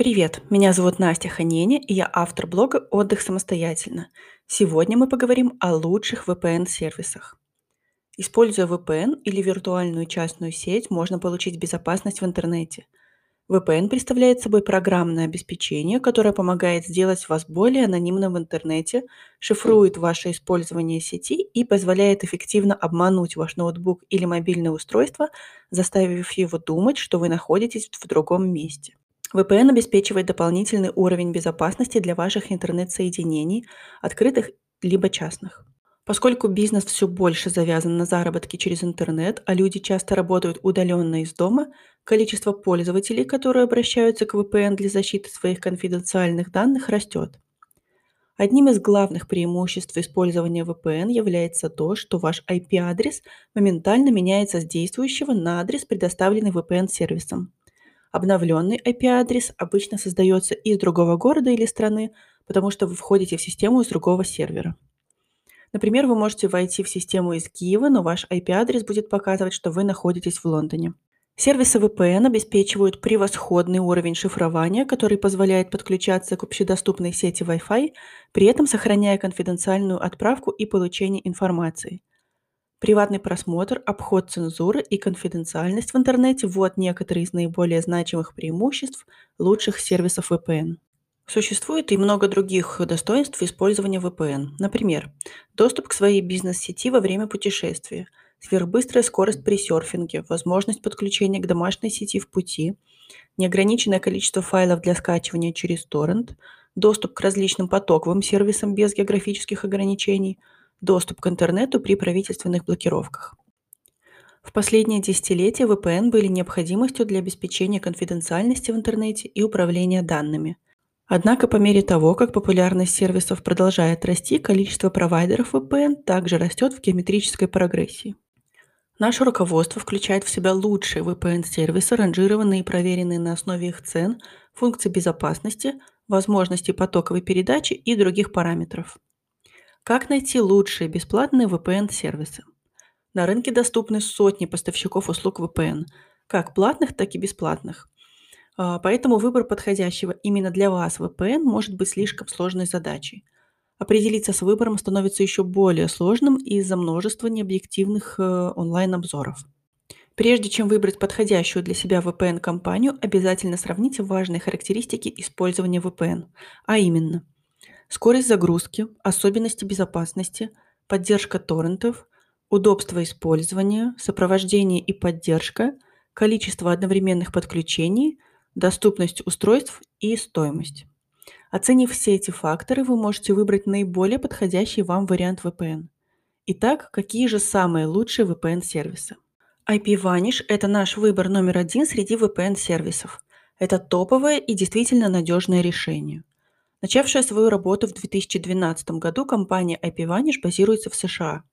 Привет, меня зовут Настя Ханеня, и я автор блога «Отдых самостоятельно». Сегодня мы поговорим о лучших VPN-сервисах. Используя VPN или виртуальную частную сеть, можно получить безопасность в интернете. VPN представляет собой программное обеспечение, которое помогает сделать вас более анонимным в интернете, шифрует ваше использование сети и позволяет эффективно обмануть ваш ноутбук или мобильное устройство, заставив его думать, что вы находитесь в другом месте. VPN обеспечивает дополнительный уровень безопасности для ваших интернет-соединений, открытых либо частных. Поскольку бизнес все больше завязан на заработки через интернет, а люди часто работают удаленно из дома, количество пользователей, которые обращаются к VPN для защиты своих конфиденциальных данных, растет. Одним из главных преимуществ использования VPN является то, что ваш IP-адрес моментально меняется с действующего на адрес, предоставленный VPN-сервисом. Обновленный IP-адрес обычно создается из другого города или страны, потому что вы входите в систему из другого сервера. Например, вы можете войти в систему из Киева, но ваш IP-адрес будет показывать, что вы находитесь в Лондоне. Сервисы VPN обеспечивают превосходный уровень шифрования, который позволяет подключаться к общедоступной сети Wi-Fi, при этом сохраняя конфиденциальную отправку и получение информации. Приватный просмотр, обход цензуры и конфиденциальность в интернете – вот некоторые из наиболее значимых преимуществ лучших сервисов VPN. Существует и много других достоинств использования VPN. Например, доступ к своей бизнес-сети во время путешествия, сверхбыстрая скорость при серфинге, возможность подключения к домашней сети в пути, неограниченное количество файлов для скачивания через торрент, доступ к различным потоковым сервисам без географических ограничений – доступ к интернету при правительственных блокировках. В последние десятилетия VPN были необходимостью для обеспечения конфиденциальности в интернете и управления данными. Однако по мере того, как популярность сервисов продолжает расти, количество провайдеров VPN также растет в геометрической прогрессии. Наше руководство включает в себя лучшие VPN-сервисы, ранжированные и проверенные на основе их цен, функций безопасности, возможностей потоковой передачи и других параметров. Как найти лучшие бесплатные VPN-сервисы? На рынке доступны сотни поставщиков услуг VPN, как платных, так и бесплатных. А, поэтому выбор подходящего именно для вас VPN может быть слишком сложной задачей. Определиться с выбором становится еще более сложным из-за множества необъективных э, онлайн-обзоров. Прежде чем выбрать подходящую для себя VPN-компанию, обязательно сравните важные характеристики использования VPN, а именно – скорость загрузки, особенности безопасности, поддержка торрентов, удобство использования, сопровождение и поддержка, количество одновременных подключений, доступность устройств и стоимость. Оценив все эти факторы, вы можете выбрать наиболее подходящий вам вариант VPN. Итак, какие же самые лучшие VPN-сервисы? IPVanish – это наш выбор номер один среди VPN-сервисов. Это топовое и действительно надежное решение. Начавшая свою работу в 2012 году, компания IPVanish базируется в США.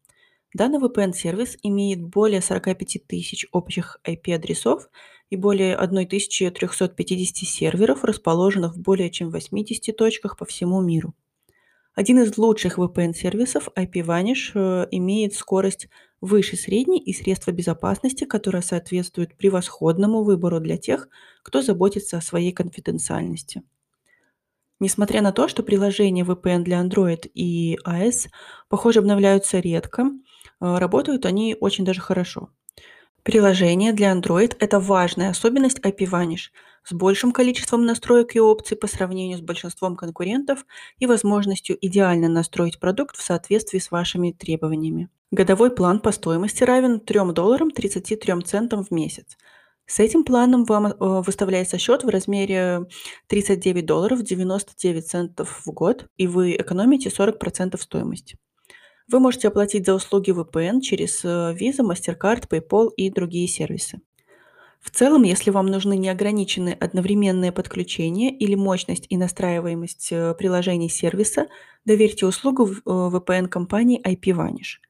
Данный VPN-сервис имеет более 45 тысяч общих IP-адресов и более 1350 серверов, расположенных в более чем 80 точках по всему миру. Один из лучших VPN-сервисов IPVanish э, имеет скорость выше средней и средства безопасности, которая соответствует превосходному выбору для тех, кто заботится о своей конфиденциальности. Несмотря на то, что приложения VPN для Android и iOS, похоже, обновляются редко, а, работают они очень даже хорошо. Приложение для Android – это важная особенность IPVanish с большим количеством настроек и опций по сравнению с большинством конкурентов и возможностью идеально настроить продукт в соответствии с вашими требованиями. Годовой план по стоимости равен 3 долларам 33 центам в месяц – с этим планом вам э, выставляется счет в размере 39 долларов 99 центов в год, и вы экономите 40% стоимости. Вы можете оплатить за услуги VPN через э, Visa, MasterCard, PayPal и другие сервисы. В целом, если вам нужны неограниченные одновременные подключения или мощность и настраиваемость э, приложений сервиса, доверьте услугу VPN-компании IPVanish.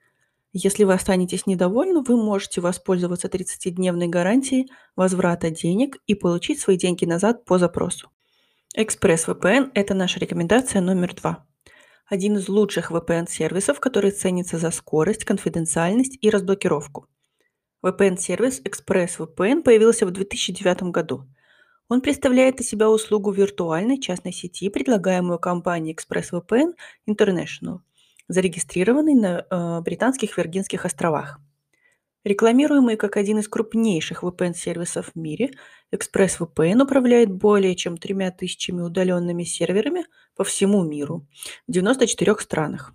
Если вы останетесь недовольны, вы можете воспользоваться 30-дневной гарантией возврата денег и получить свои деньги назад по запросу. ExpressVPN – это наша рекомендация номер два. Один из лучших VPN-сервисов, который ценится за скорость, конфиденциальность и разблокировку. VPN-сервис ExpressVPN появился в 2009 году. Он представляет из себя услугу виртуальной частной сети, предлагаемую компанией ExpressVPN International, зарегистрированной на э, британских Виргинских островах. Рекламируемый как один из крупнейших VPN-сервисов в мире, ExpressVPN управляет более чем тремя тысячами удаленными серверами по всему миру в 94 странах.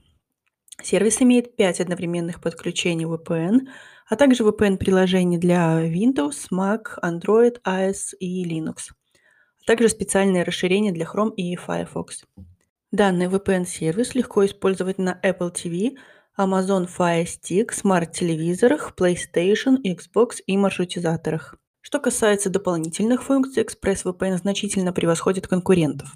Сервис имеет 5 одновременных подключений VPN, а также VPN-приложений для Windows, Mac, Android, iOS и Linux, а также специальные расширения для Chrome и Firefox. Данный VPN-сервис легко использовать на Apple TV – Amazon Fire Stick, смарт-телевизорах, PlayStation, Xbox и маршрутизаторах. Что касается дополнительных функций, ExpressVPN значительно превосходит конкурентов.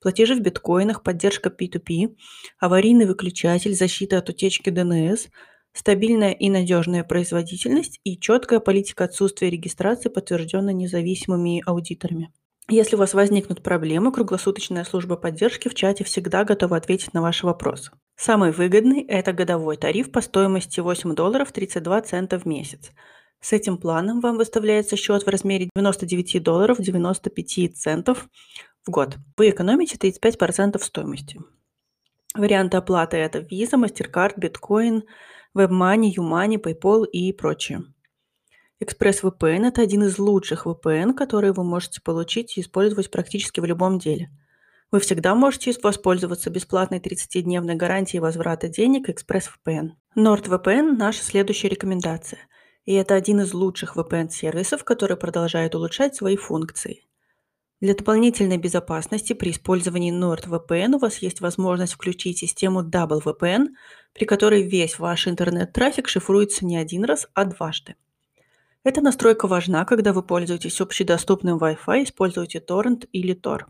Платежи в биткоинах, поддержка P2P, аварийный выключатель, защита от утечки DNS, стабильная и надежная производительность и четкая политика отсутствия регистрации, подтвержденная независимыми аудиторами. Если у вас возникнут проблемы, круглосуточная служба поддержки в чате всегда готова ответить на ваши вопросы. Самый выгодный – это годовой тариф по стоимости 8 долларов 32 цента в месяц. С этим планом вам выставляется счет в размере 99 долларов 95 центов в год. Вы экономите 35% стоимости. Варианты оплаты – это Visa, MasterCard, Bitcoin, WebMoney, YouMoney, PayPal и прочее. ExpressVPN – это один из лучших VPN, которые вы можете получить и использовать практически в любом деле. Вы всегда можете воспользоваться бесплатной 30-дневной гарантией возврата денег ExpressVPN. NordVPN – наша следующая рекомендация. И это один из лучших VPN-сервисов, который продолжает улучшать свои функции. Для дополнительной безопасности при использовании NordVPN у вас есть возможность включить систему Double VPN, при которой весь ваш интернет-трафик шифруется не один раз, а дважды. Эта настройка важна, когда вы пользуетесь общедоступным Wi-Fi, используете торрент или Tor.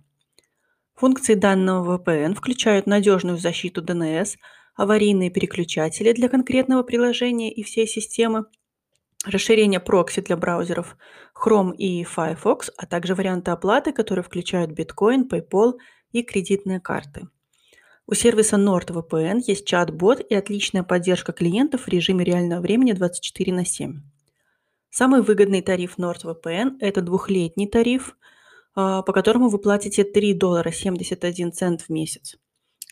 Функции данного VPN включают надежную защиту DNS, аварийные переключатели для конкретного приложения и всей системы, расширение прокси для браузеров Chrome и Firefox, а также варианты оплаты, которые включают Bitcoin, PayPal и кредитные карты. У сервиса NordVPN есть чат-бот и отличная поддержка клиентов в режиме реального времени 24 на 7. Самый выгодный тариф NordVPN– это двухлетний тариф, а, по которому вы платите 3 доллара 71 цент в месяц.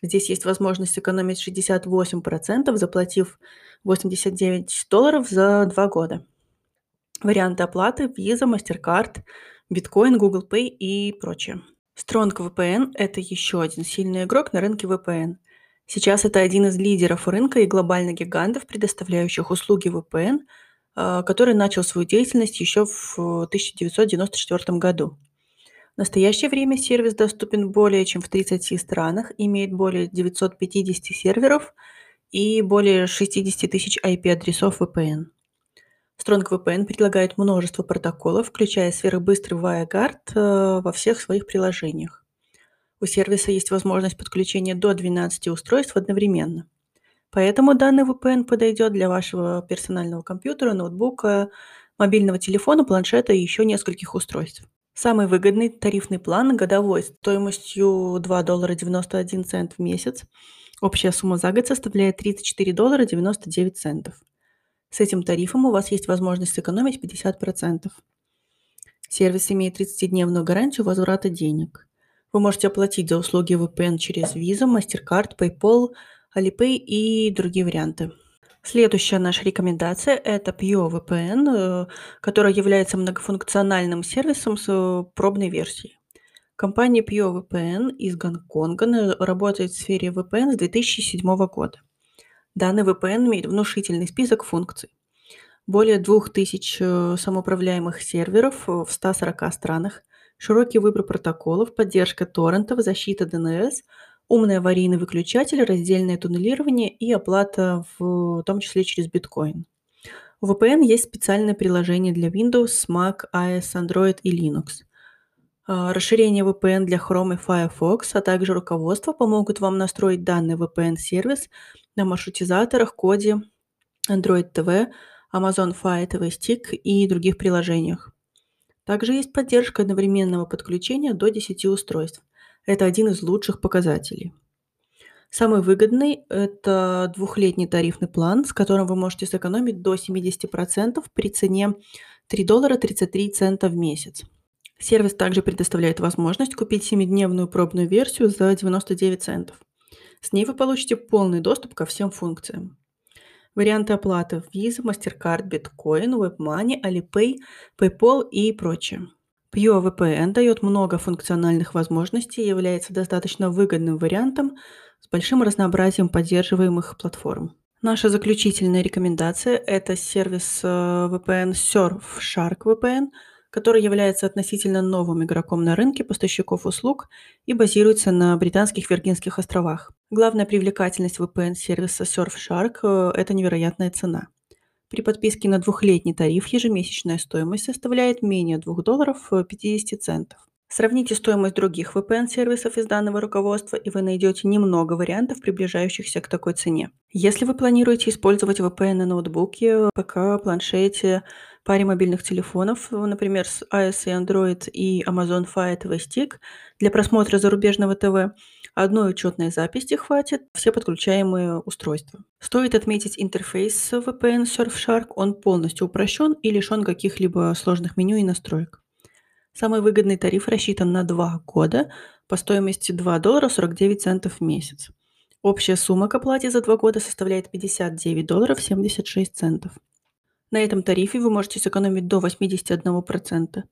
Здесь есть возможность сэкономить 68%, заплатив 89 долларов за 2 года. Варианты оплаты – Visa, MasterCard, Bitcoin, Google Pay и прочее. Strong VPN – это еще один сильный игрок на рынке VPN. Сейчас это один из лидеров рынка и глобальных гигантов, предоставляющих услуги VPN – который начал свою деятельность еще в 1994 году. В настоящее время сервис доступен более чем в 30 странах, имеет более 950 серверов и более 60 тысяч IP-адресов VPN. Strong VPN предлагает множество протоколов, включая сферобыстрый WireGuard э, во всех своих приложениях. У сервиса есть возможность подключения до 12 устройств одновременно – Поэтому данный VPN подойдет для вашего персонального компьютера, ноутбука, мобильного телефона, планшета и еще нескольких устройств. Самый выгодный тарифный план годовой стоимостью 2 доллара 91 цент в месяц. Общая сумма за год составляет 34 доллара 99 центов. С этим тарифом у вас есть возможность сэкономить 50%. Сервис имеет 30-дневную гарантию возврата денег. Вы можете оплатить за услуги VPN через Visa, MasterCard, PayPal, Alipay и другие варианты. Следующая наша рекомендация – это PureVPN, э, которая является многофункциональным сервисом с э, пробной версией. Компания PureVPN из Гонконга работает в сфере VPN с 2007 года. Данный VPN имеет внушительный список функций. Более 2000 э, самоуправляемых серверов в 140 странах, широкий выбор протоколов, поддержка торрентов, защита DNS – умный аварийный выключатель, раздельное туннелирование и оплата в том числе через биткоин. У VPN есть специальное приложение для Windows, Mac, iOS, Android и Linux. А, расширение VPN для Chrome и Firefox, а также руководство помогут вам настроить данный VPN-сервис на маршрутизаторах, коде, Android TV, Amazon Fire TV Stick и других приложениях. Также есть поддержка одновременного подключения до 10 устройств. Это один из лучших показателей. Самый выгодный– это двухлетний тарифный план, с которым вы можете сэкономить до 70% при цене 3 доллара 33 цента в месяц. Сервис также предоставляет возможность купить 7-дневную пробную версию за 99 центов. С ней вы получите полный доступ ко всем функциям. Варианты оплаты Visa, MasterCard, Bitcoin, WebMoney, Alipay, PayPal и прочее. PureVPN дает много функциональных возможностей и является достаточно выгодным вариантом с большим разнообразием поддерживаемых платформ. Наша заключительная рекомендация – это сервис э, VPN Surfshark VPN, который является относительно новым игроком на рынке поставщиков услуг и базируется на британских Виргинских островах. Главная привлекательность VPN-сервиса Surfshark э, – это невероятная цена – при подписке на двухлетний тариф ежемесячная стоимость составляет менее 2 долларов 50 центов. Сравните стоимость других VPN-сервисов из данного руководства, и вы найдете немного вариантов, приближающихся к такой цене. Если вы планируете использовать VPN на ноутбуке, ПК, планшете, паре мобильных телефонов, например, с iOS и Android и Amazon Fire TV Stick для просмотра зарубежного ТВ, Одной учетной записи хватит все подключаемые устройства. Стоит отметить интерфейс VPN Surfshark, он полностью упрощен и лишен каких-либо сложных меню и настроек. Самый выгодный тариф рассчитан на 2 года по стоимости 2 доллара 49 центов в месяц. Общая сумма к оплате за 2 года составляет 59 долларов 76 центов. На этом тарифе вы можете сэкономить до 81%.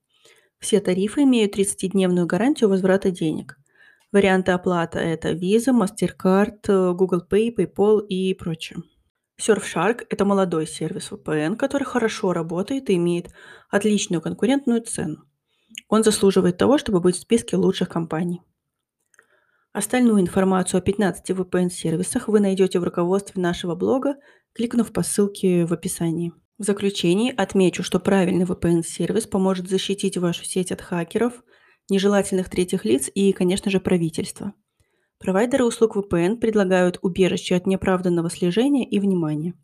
Все тарифы имеют 30-дневную гарантию возврата денег – Варианты оплаты – это Visa, MasterCard, Google Pay, PayPal и прочее. Surfshark – это молодой сервис VPN, который хорошо работает и имеет отличную конкурентную цену. Он заслуживает того, чтобы быть в списке лучших компаний. Остальную информацию о 15 VPN-сервисах вы найдете в руководстве нашего блога, кликнув по ссылке в описании. В заключении отмечу, что правильный VPN-сервис поможет защитить вашу сеть от хакеров – нежелательных третьих лиц и, конечно же, правительства. Провайдеры услуг VPN предлагают убежище от неоправданного слежения и внимания.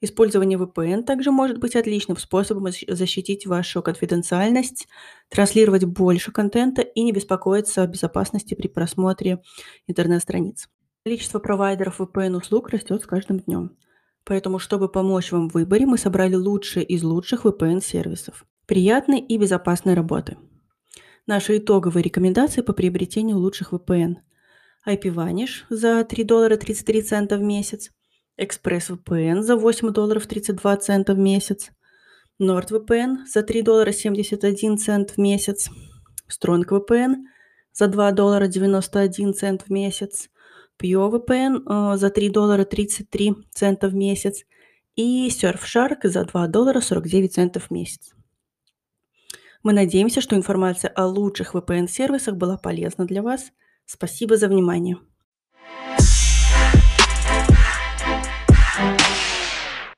Использование VPN также может быть отличным способом защитить вашу конфиденциальность, транслировать больше контента и не беспокоиться о безопасности при просмотре интернет-страниц. Количество провайдеров VPN-услуг растет с каждым днем. Поэтому, чтобы помочь вам в выборе, мы собрали лучшие из лучших VPN-сервисов. Приятной и безопасной работы! Наши итоговые рекомендации по приобретению лучших VPN. IPVanish за 3 доллара 33 цента в месяц, ExpressVPN за 8 долларов 32 цента в месяц, NordVPN за 3 доллара 71 цент в месяц, StrongVPN за 2 доллара 91 цент в месяц, PureVPN э, за 3 доллара 33 цента в месяц и Surfshark за 2 доллара 49 центов в месяц. Мы надеемся, что информация о лучших VPN-сервисах была полезна для вас. Спасибо за внимание.